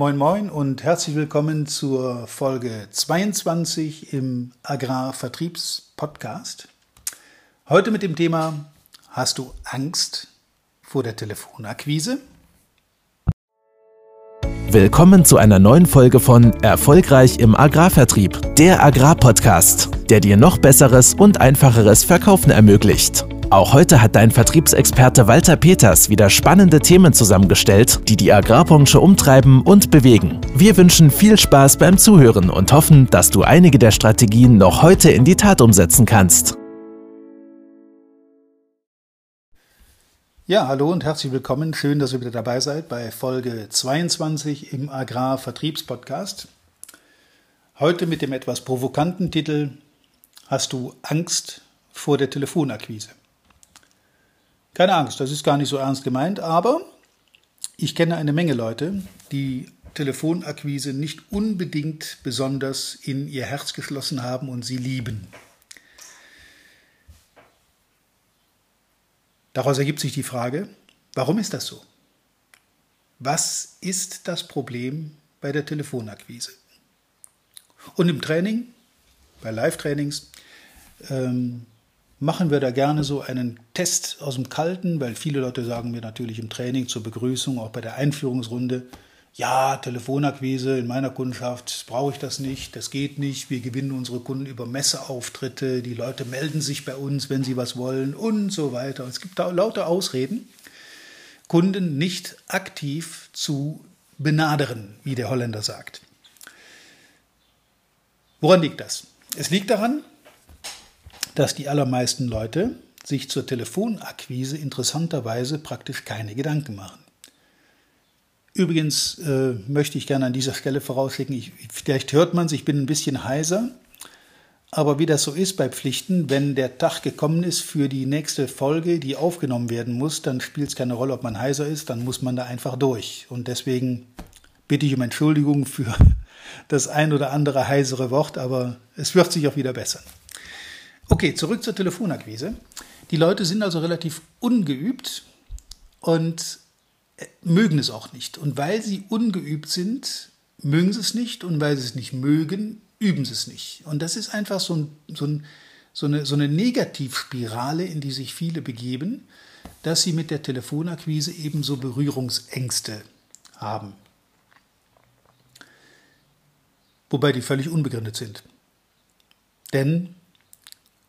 Moin Moin und herzlich willkommen zur Folge 22 im Agrarvertriebspodcast. Heute mit dem Thema Hast du Angst vor der Telefonakquise? Willkommen zu einer neuen Folge von Erfolgreich im Agrarvertrieb, der Agrarpodcast, der dir noch besseres und einfacheres Verkaufen ermöglicht. Auch heute hat dein Vertriebsexperte Walter Peters wieder spannende Themen zusammengestellt, die die Agrarbranche umtreiben und bewegen. Wir wünschen viel Spaß beim Zuhören und hoffen, dass du einige der Strategien noch heute in die Tat umsetzen kannst. Ja, hallo und herzlich willkommen. Schön, dass ihr wieder dabei seid bei Folge 22 im Agrarvertriebspodcast. Heute mit dem etwas provokanten Titel Hast du Angst vor der Telefonakquise? Keine Angst, das ist gar nicht so ernst gemeint, aber ich kenne eine Menge Leute, die Telefonakquise nicht unbedingt besonders in ihr Herz geschlossen haben und sie lieben. Daraus ergibt sich die Frage, warum ist das so? Was ist das Problem bei der Telefonakquise? Und im Training, bei Live-Trainings, ähm, machen wir da gerne so einen Test aus dem Kalten, weil viele Leute sagen mir natürlich im Training zur Begrüßung, auch bei der Einführungsrunde, ja, Telefonakquise in meiner Kundschaft brauche ich das nicht, das geht nicht. Wir gewinnen unsere Kunden über Messeauftritte, die Leute melden sich bei uns, wenn sie was wollen und so weiter. Es gibt da lauter Ausreden, Kunden nicht aktiv zu benadern, wie der Holländer sagt. Woran liegt das? Es liegt daran, dass die allermeisten Leute sich zur Telefonakquise interessanterweise praktisch keine Gedanken machen. Übrigens äh, möchte ich gerne an dieser Stelle vorausschicken, ich, vielleicht hört man es, ich bin ein bisschen heiser, aber wie das so ist bei Pflichten, wenn der Tag gekommen ist für die nächste Folge, die aufgenommen werden muss, dann spielt es keine Rolle, ob man heiser ist, dann muss man da einfach durch. Und deswegen bitte ich um Entschuldigung für das ein oder andere heisere Wort, aber es wird sich auch wieder bessern. Okay, zurück zur Telefonakquise. Die Leute sind also relativ ungeübt und äh, mögen es auch nicht. Und weil sie ungeübt sind, mögen sie es nicht. Und weil sie es nicht mögen, üben sie es nicht. Und das ist einfach so, ein, so, ein, so, eine, so eine Negativspirale, in die sich viele begeben, dass sie mit der Telefonakquise ebenso Berührungsängste haben. Wobei die völlig unbegründet sind. Denn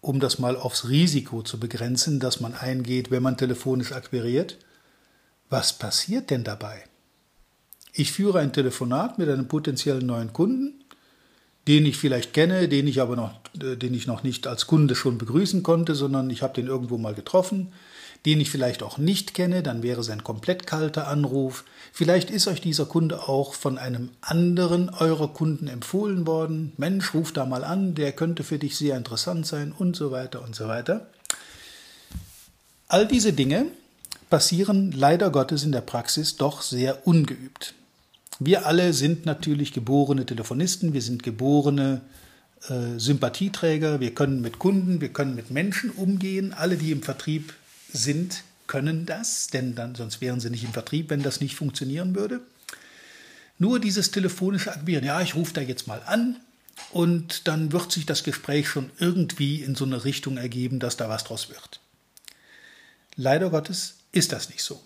um das mal aufs Risiko zu begrenzen, das man eingeht, wenn man telefonisch akquiriert. Was passiert denn dabei? Ich führe ein Telefonat mit einem potenziellen neuen Kunden, den ich vielleicht kenne, den ich aber noch, äh, den ich noch nicht als Kunde schon begrüßen konnte, sondern ich habe den irgendwo mal getroffen den ich vielleicht auch nicht kenne, dann wäre es ein komplett kalter Anruf. Vielleicht ist euch dieser Kunde auch von einem anderen eurer Kunden empfohlen worden. Mensch, ruf da mal an, der könnte für dich sehr interessant sein und so weiter und so weiter. All diese Dinge passieren leider Gottes in der Praxis doch sehr ungeübt. Wir alle sind natürlich geborene Telefonisten, wir sind geborene äh, Sympathieträger, wir können mit Kunden, wir können mit Menschen umgehen. Alle, die im Vertrieb sind, können das, denn dann, sonst wären sie nicht im Vertrieb, wenn das nicht funktionieren würde. Nur dieses telefonische Akquirieren, ja, ich rufe da jetzt mal an und dann wird sich das Gespräch schon irgendwie in so eine Richtung ergeben, dass da was draus wird. Leider Gottes ist das nicht so.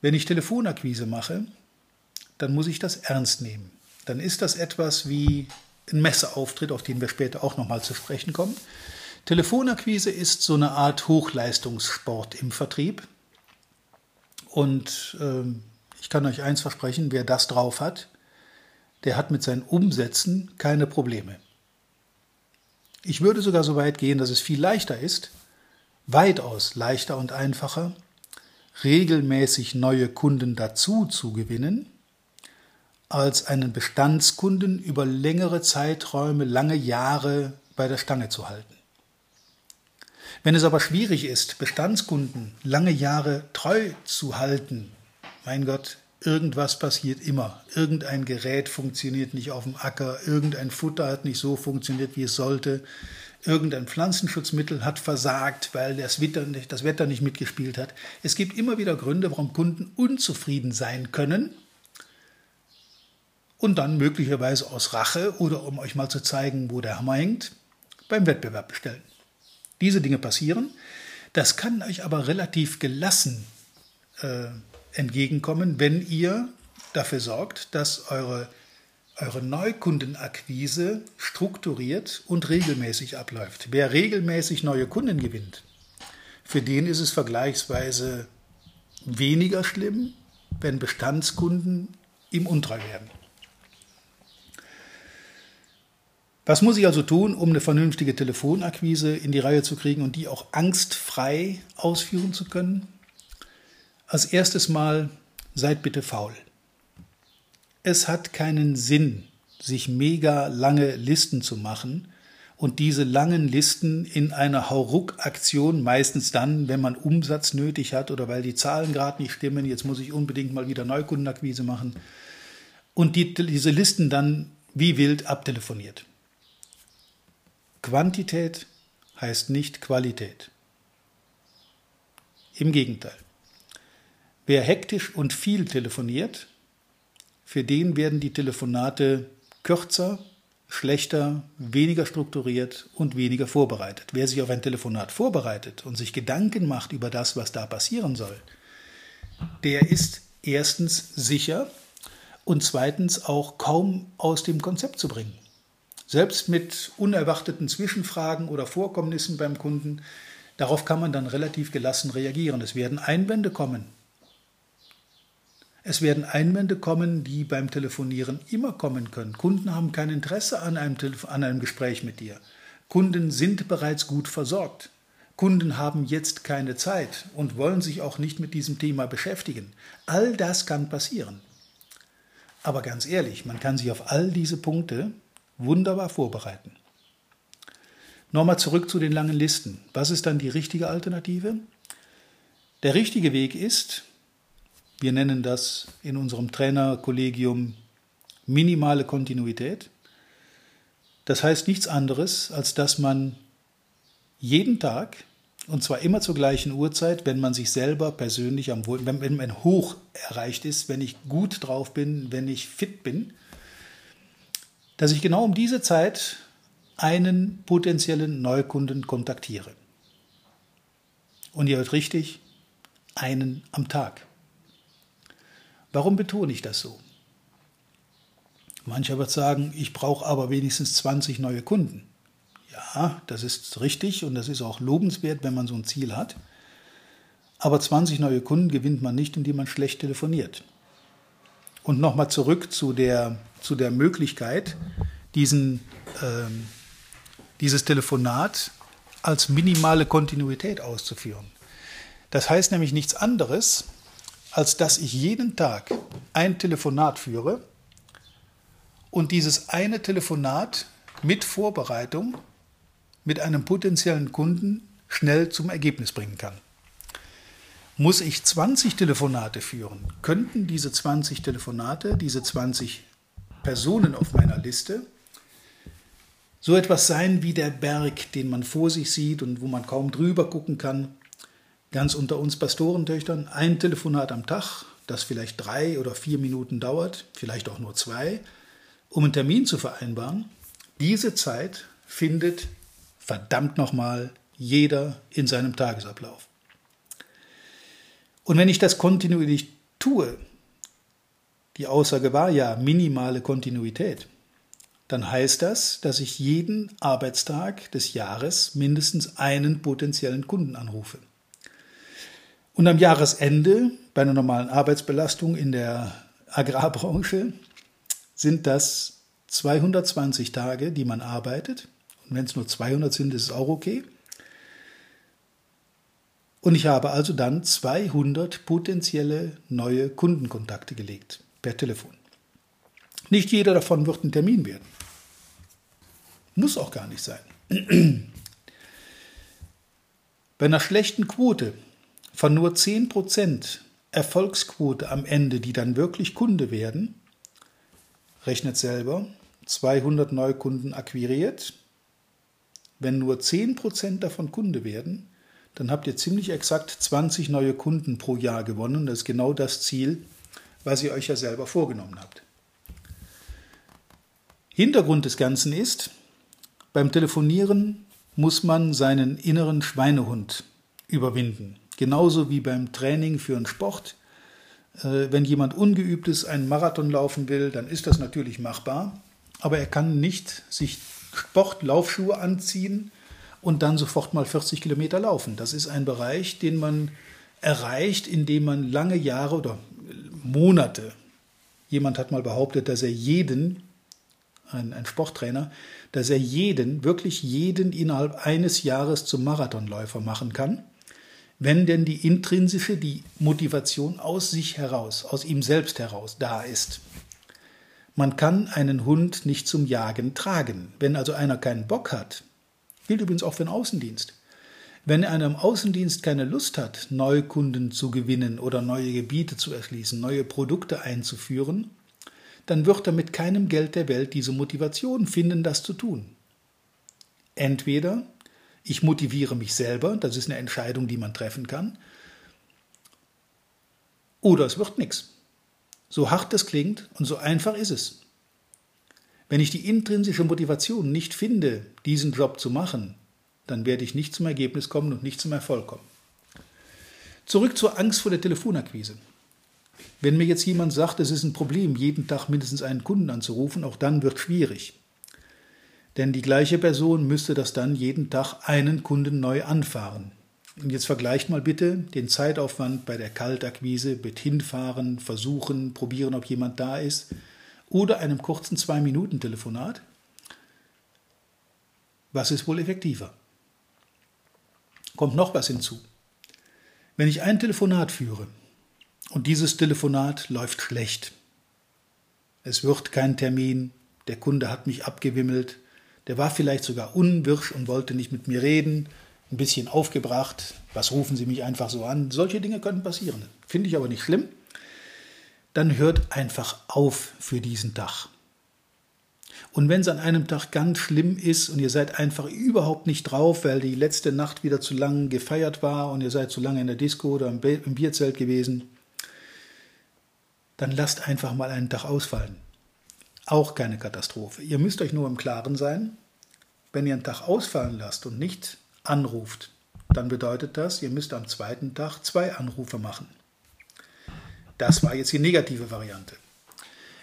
Wenn ich Telefonakquise mache, dann muss ich das ernst nehmen. Dann ist das etwas wie ein Messeauftritt, auf den wir später auch nochmal zu sprechen kommen. Telefonakquise ist so eine Art Hochleistungssport im Vertrieb. Und ähm, ich kann euch eins versprechen, wer das drauf hat, der hat mit seinen Umsätzen keine Probleme. Ich würde sogar so weit gehen, dass es viel leichter ist, weitaus leichter und einfacher, regelmäßig neue Kunden dazu zu gewinnen, als einen Bestandskunden über längere Zeiträume, lange Jahre bei der Stange zu halten. Wenn es aber schwierig ist, Bestandskunden lange Jahre treu zu halten, mein Gott, irgendwas passiert immer. Irgendein Gerät funktioniert nicht auf dem Acker, irgendein Futter hat nicht so funktioniert, wie es sollte, irgendein Pflanzenschutzmittel hat versagt, weil das Wetter, nicht, das Wetter nicht mitgespielt hat. Es gibt immer wieder Gründe, warum Kunden unzufrieden sein können und dann möglicherweise aus Rache oder um euch mal zu zeigen, wo der Hammer hängt, beim Wettbewerb bestellen. Diese Dinge passieren. Das kann euch aber relativ gelassen äh, entgegenkommen, wenn ihr dafür sorgt, dass eure eure Neukundenakquise strukturiert und regelmäßig abläuft. Wer regelmäßig neue Kunden gewinnt, für den ist es vergleichsweise weniger schlimm, wenn Bestandskunden ihm untreu werden. Was muss ich also tun, um eine vernünftige Telefonakquise in die Reihe zu kriegen und die auch angstfrei ausführen zu können? Als erstes Mal seid bitte faul. Es hat keinen Sinn, sich mega lange Listen zu machen und diese langen Listen in einer Hauruck-Aktion, meistens dann, wenn man Umsatz nötig hat oder weil die Zahlen gerade nicht stimmen, jetzt muss ich unbedingt mal wieder Neukundenakquise machen, und die, diese Listen dann wie wild abtelefoniert. Quantität heißt nicht Qualität. Im Gegenteil. Wer hektisch und viel telefoniert, für den werden die Telefonate kürzer, schlechter, weniger strukturiert und weniger vorbereitet. Wer sich auf ein Telefonat vorbereitet und sich Gedanken macht über das, was da passieren soll, der ist erstens sicher und zweitens auch kaum aus dem Konzept zu bringen. Selbst mit unerwarteten Zwischenfragen oder Vorkommnissen beim Kunden, darauf kann man dann relativ gelassen reagieren. Es werden Einwände kommen, es werden Einwände kommen, die beim Telefonieren immer kommen können. Kunden haben kein Interesse an einem, Telef an einem Gespräch mit dir. Kunden sind bereits gut versorgt. Kunden haben jetzt keine Zeit und wollen sich auch nicht mit diesem Thema beschäftigen. All das kann passieren. Aber ganz ehrlich, man kann sich auf all diese Punkte wunderbar vorbereiten. Nochmal zurück zu den langen Listen. Was ist dann die richtige Alternative? Der richtige Weg ist, wir nennen das in unserem Trainerkollegium minimale Kontinuität. Das heißt nichts anderes, als dass man jeden Tag, und zwar immer zur gleichen Uhrzeit, wenn man sich selber persönlich am Wohl, wenn, wenn man hoch erreicht ist, wenn ich gut drauf bin, wenn ich fit bin, dass ich genau um diese Zeit einen potenziellen Neukunden kontaktiere. Und ihr hört richtig, einen am Tag. Warum betone ich das so? Mancher wird sagen, ich brauche aber wenigstens 20 neue Kunden. Ja, das ist richtig und das ist auch lobenswert, wenn man so ein Ziel hat. Aber 20 neue Kunden gewinnt man nicht, indem man schlecht telefoniert. Und nochmal zurück zu der, zu der Möglichkeit, diesen, ähm, dieses Telefonat als minimale Kontinuität auszuführen. Das heißt nämlich nichts anderes, als dass ich jeden Tag ein Telefonat führe und dieses eine Telefonat mit Vorbereitung mit einem potenziellen Kunden schnell zum Ergebnis bringen kann. Muss ich 20 Telefonate führen, könnten diese 20 Telefonate, diese 20 Personen auf meiner Liste, so etwas sein wie der Berg, den man vor sich sieht und wo man kaum drüber gucken kann, ganz unter uns Pastorentöchtern ein Telefonat am Tag, das vielleicht drei oder vier Minuten dauert, vielleicht auch nur zwei, um einen Termin zu vereinbaren. Diese Zeit findet verdammt nochmal jeder in seinem Tagesablauf. Und wenn ich das kontinuierlich tue, die Aussage war ja minimale Kontinuität, dann heißt das, dass ich jeden Arbeitstag des Jahres mindestens einen potenziellen Kunden anrufe. Und am Jahresende, bei einer normalen Arbeitsbelastung in der Agrarbranche, sind das 220 Tage, die man arbeitet. Und wenn es nur 200 sind, ist es auch okay. Und ich habe also dann 200 potenzielle neue Kundenkontakte gelegt per Telefon. Nicht jeder davon wird ein Termin werden. Muss auch gar nicht sein. Bei einer schlechten Quote von nur 10% Erfolgsquote am Ende, die dann wirklich Kunde werden, rechnet selber, 200 Neukunden akquiriert, wenn nur 10% davon Kunde werden, dann habt ihr ziemlich exakt 20 neue Kunden pro Jahr gewonnen. Das ist genau das Ziel, was ihr euch ja selber vorgenommen habt. Hintergrund des Ganzen ist, beim Telefonieren muss man seinen inneren Schweinehund überwinden. Genauso wie beim Training für einen Sport. Äh, wenn jemand ungeübt ist, einen Marathon laufen will, dann ist das natürlich machbar. Aber er kann nicht sich Sportlaufschuhe anziehen und dann sofort mal 40 Kilometer laufen. Das ist ein Bereich, den man erreicht, indem man lange Jahre oder Monate, jemand hat mal behauptet, dass er jeden, ein, ein Sporttrainer, dass er jeden, wirklich jeden innerhalb eines Jahres zum Marathonläufer machen kann, wenn denn die intrinsische, die Motivation aus sich heraus, aus ihm selbst heraus da ist. Man kann einen Hund nicht zum Jagen tragen. Wenn also einer keinen Bock hat, gilt übrigens auch für den Außendienst. Wenn einer im Außendienst keine Lust hat, Neukunden zu gewinnen oder neue Gebiete zu erschließen, neue Produkte einzuführen, dann wird er mit keinem Geld der Welt diese Motivation finden, das zu tun. Entweder ich motiviere mich selber, das ist eine Entscheidung, die man treffen kann, oder es wird nichts. So hart es klingt und so einfach ist es. Wenn ich die intrinsische Motivation nicht finde, diesen Job zu machen, dann werde ich nicht zum Ergebnis kommen und nicht zum Erfolg kommen. Zurück zur Angst vor der Telefonakquise. Wenn mir jetzt jemand sagt, es ist ein Problem, jeden Tag mindestens einen Kunden anzurufen, auch dann wird schwierig. Denn die gleiche Person müsste das dann jeden Tag einen Kunden neu anfahren. Und jetzt vergleicht mal bitte den Zeitaufwand bei der Kaltakquise mit hinfahren, versuchen, probieren, ob jemand da ist oder einem kurzen Zwei-Minuten-Telefonat. Was ist wohl effektiver? Kommt noch was hinzu. Wenn ich ein Telefonat führe und dieses Telefonat läuft schlecht, es wird kein Termin, der Kunde hat mich abgewimmelt, der war vielleicht sogar unwirsch und wollte nicht mit mir reden, ein bisschen aufgebracht. Was rufen Sie mich einfach so an? Solche Dinge können passieren. Finde ich aber nicht schlimm. Dann hört einfach auf für diesen Tag. Und wenn es an einem Tag ganz schlimm ist und ihr seid einfach überhaupt nicht drauf, weil die letzte Nacht wieder zu lang gefeiert war und ihr seid zu lange in der Disco oder im Bierzelt gewesen, dann lasst einfach mal einen Tag ausfallen. Auch keine Katastrophe. Ihr müsst euch nur im Klaren sein, wenn ihr einen Tag ausfallen lasst und nicht anruft, dann bedeutet das, ihr müsst am zweiten Tag zwei Anrufe machen. Das war jetzt die negative Variante.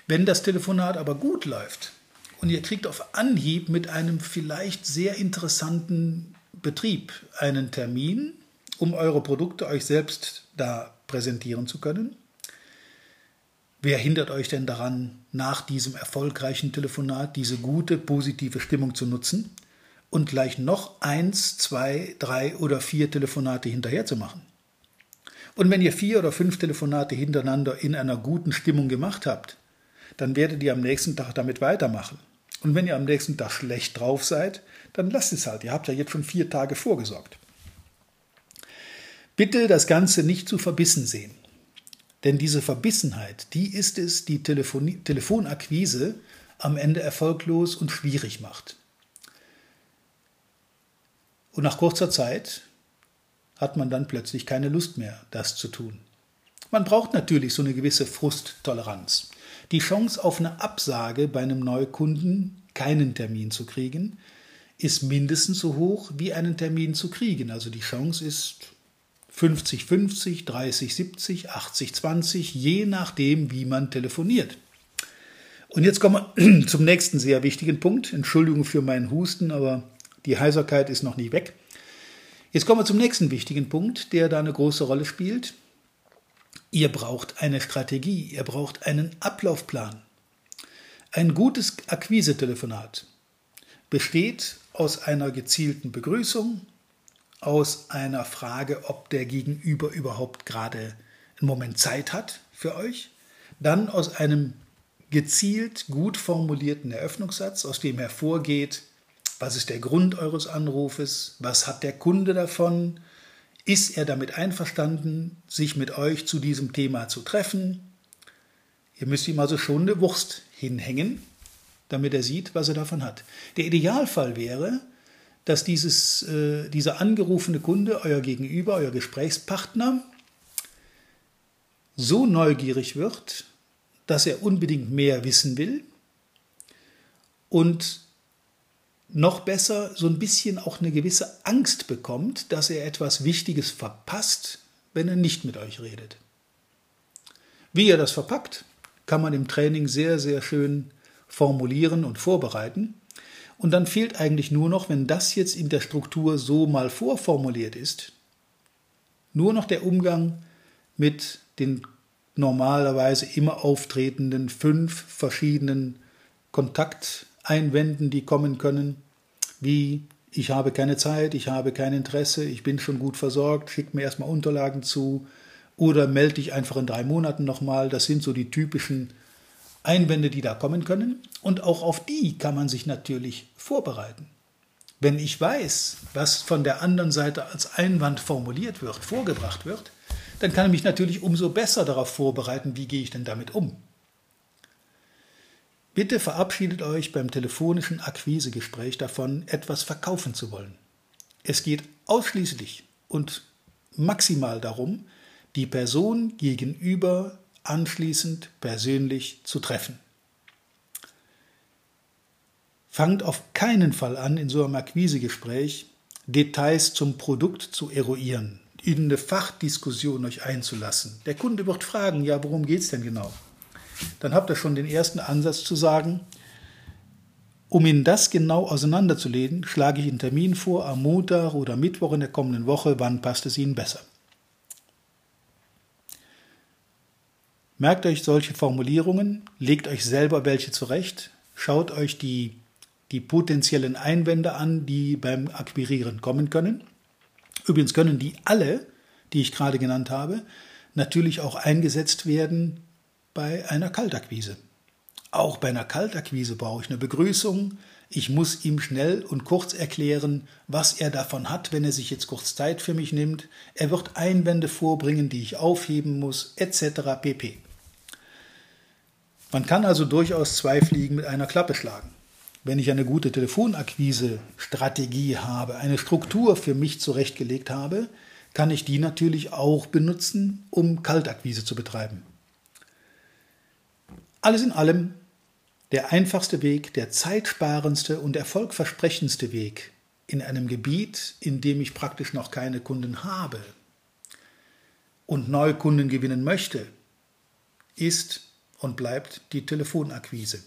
Wenn das Telefonat aber gut läuft und ihr kriegt auf Anhieb mit einem vielleicht sehr interessanten Betrieb einen Termin, um eure Produkte euch selbst da präsentieren zu können, wer hindert euch denn daran, nach diesem erfolgreichen Telefonat diese gute, positive Stimmung zu nutzen? und gleich noch eins, zwei, drei oder vier Telefonate hinterher zu machen. Und wenn ihr vier oder fünf Telefonate hintereinander in einer guten Stimmung gemacht habt, dann werdet ihr am nächsten Tag damit weitermachen. Und wenn ihr am nächsten Tag schlecht drauf seid, dann lasst es halt. Ihr habt ja jetzt schon vier Tage vorgesorgt. Bitte das Ganze nicht zu verbissen sehen. Denn diese Verbissenheit, die ist es, die Telefon Telefonakquise am Ende erfolglos und schwierig macht. Und nach kurzer Zeit hat man dann plötzlich keine Lust mehr, das zu tun. Man braucht natürlich so eine gewisse Frusttoleranz. Die Chance auf eine Absage bei einem Neukunden, keinen Termin zu kriegen, ist mindestens so hoch wie einen Termin zu kriegen. Also die Chance ist 50-50, 30-70, 80-20, je nachdem, wie man telefoniert. Und jetzt kommen wir zum nächsten sehr wichtigen Punkt. Entschuldigung für meinen Husten, aber die Heiserkeit ist noch nicht weg. Jetzt kommen wir zum nächsten wichtigen Punkt, der da eine große Rolle spielt. Ihr braucht eine Strategie, ihr braucht einen Ablaufplan. Ein gutes Akquise-Telefonat besteht aus einer gezielten Begrüßung, aus einer Frage, ob der Gegenüber überhaupt gerade einen Moment Zeit hat für euch, dann aus einem gezielt gut formulierten Eröffnungssatz, aus dem hervorgeht, was ist der Grund eures Anrufes? Was hat der Kunde davon? Ist er damit einverstanden, sich mit euch zu diesem Thema zu treffen? Ihr müsst ihm also schon eine Wurst hinhängen, damit er sieht, was er davon hat. Der Idealfall wäre, dass dieses, äh, dieser angerufene Kunde, euer Gegenüber, euer Gesprächspartner, so neugierig wird, dass er unbedingt mehr wissen will und noch besser so ein bisschen auch eine gewisse Angst bekommt, dass er etwas Wichtiges verpasst, wenn er nicht mit euch redet. Wie er das verpackt, kann man im Training sehr, sehr schön formulieren und vorbereiten. Und dann fehlt eigentlich nur noch, wenn das jetzt in der Struktur so mal vorformuliert ist, nur noch der Umgang mit den normalerweise immer auftretenden fünf verschiedenen Kontakteinwänden, die kommen können, wie ich habe keine Zeit, ich habe kein Interesse, ich bin schon gut versorgt, schick mir erstmal Unterlagen zu oder melde dich einfach in drei Monaten nochmal. Das sind so die typischen Einwände, die da kommen können. Und auch auf die kann man sich natürlich vorbereiten. Wenn ich weiß, was von der anderen Seite als Einwand formuliert wird, vorgebracht wird, dann kann ich mich natürlich umso besser darauf vorbereiten, wie gehe ich denn damit um. Bitte verabschiedet euch beim telefonischen Akquisegespräch davon, etwas verkaufen zu wollen. Es geht ausschließlich und maximal darum, die Person gegenüber anschließend persönlich zu treffen. Fangt auf keinen Fall an, in so einem Akquisegespräch Details zum Produkt zu eruieren, in eine Fachdiskussion euch einzulassen. Der Kunde wird fragen, ja, worum geht es denn genau? Dann habt ihr schon den ersten Ansatz zu sagen, um Ihnen das genau auseinanderzulegen, schlage ich einen Termin vor am Montag oder Mittwoch in der kommenden Woche, wann passt es Ihnen besser. Merkt euch solche Formulierungen, legt euch selber welche zurecht, schaut euch die, die potenziellen Einwände an, die beim Akquirieren kommen können. Übrigens können die alle, die ich gerade genannt habe, natürlich auch eingesetzt werden bei einer Kaltakquise. Auch bei einer Kaltakquise brauche ich eine Begrüßung. Ich muss ihm schnell und kurz erklären, was er davon hat, wenn er sich jetzt kurz Zeit für mich nimmt. Er wird Einwände vorbringen, die ich aufheben muss, etc. pp. Man kann also durchaus zwei Fliegen mit einer Klappe schlagen. Wenn ich eine gute Telefonakquise-Strategie habe, eine Struktur für mich zurechtgelegt habe, kann ich die natürlich auch benutzen, um Kaltakquise zu betreiben. Alles in allem der einfachste Weg, der zeitsparendste und erfolgversprechendste Weg in einem Gebiet, in dem ich praktisch noch keine Kunden habe und neue Kunden gewinnen möchte, ist und bleibt die Telefonakquise.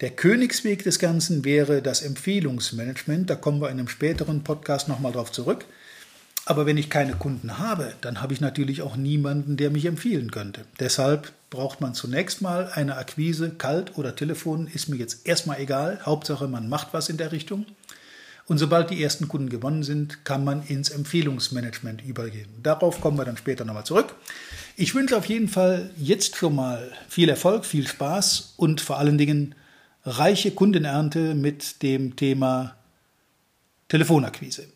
Der Königsweg des Ganzen wäre das Empfehlungsmanagement, da kommen wir in einem späteren Podcast nochmal drauf zurück. Aber wenn ich keine Kunden habe, dann habe ich natürlich auch niemanden, der mich empfehlen könnte. Deshalb braucht man zunächst mal eine Akquise, kalt oder Telefon, ist mir jetzt erstmal egal. Hauptsache, man macht was in der Richtung. Und sobald die ersten Kunden gewonnen sind, kann man ins Empfehlungsmanagement übergehen. Darauf kommen wir dann später nochmal zurück. Ich wünsche auf jeden Fall jetzt schon mal viel Erfolg, viel Spaß und vor allen Dingen reiche Kundenernte mit dem Thema Telefonakquise.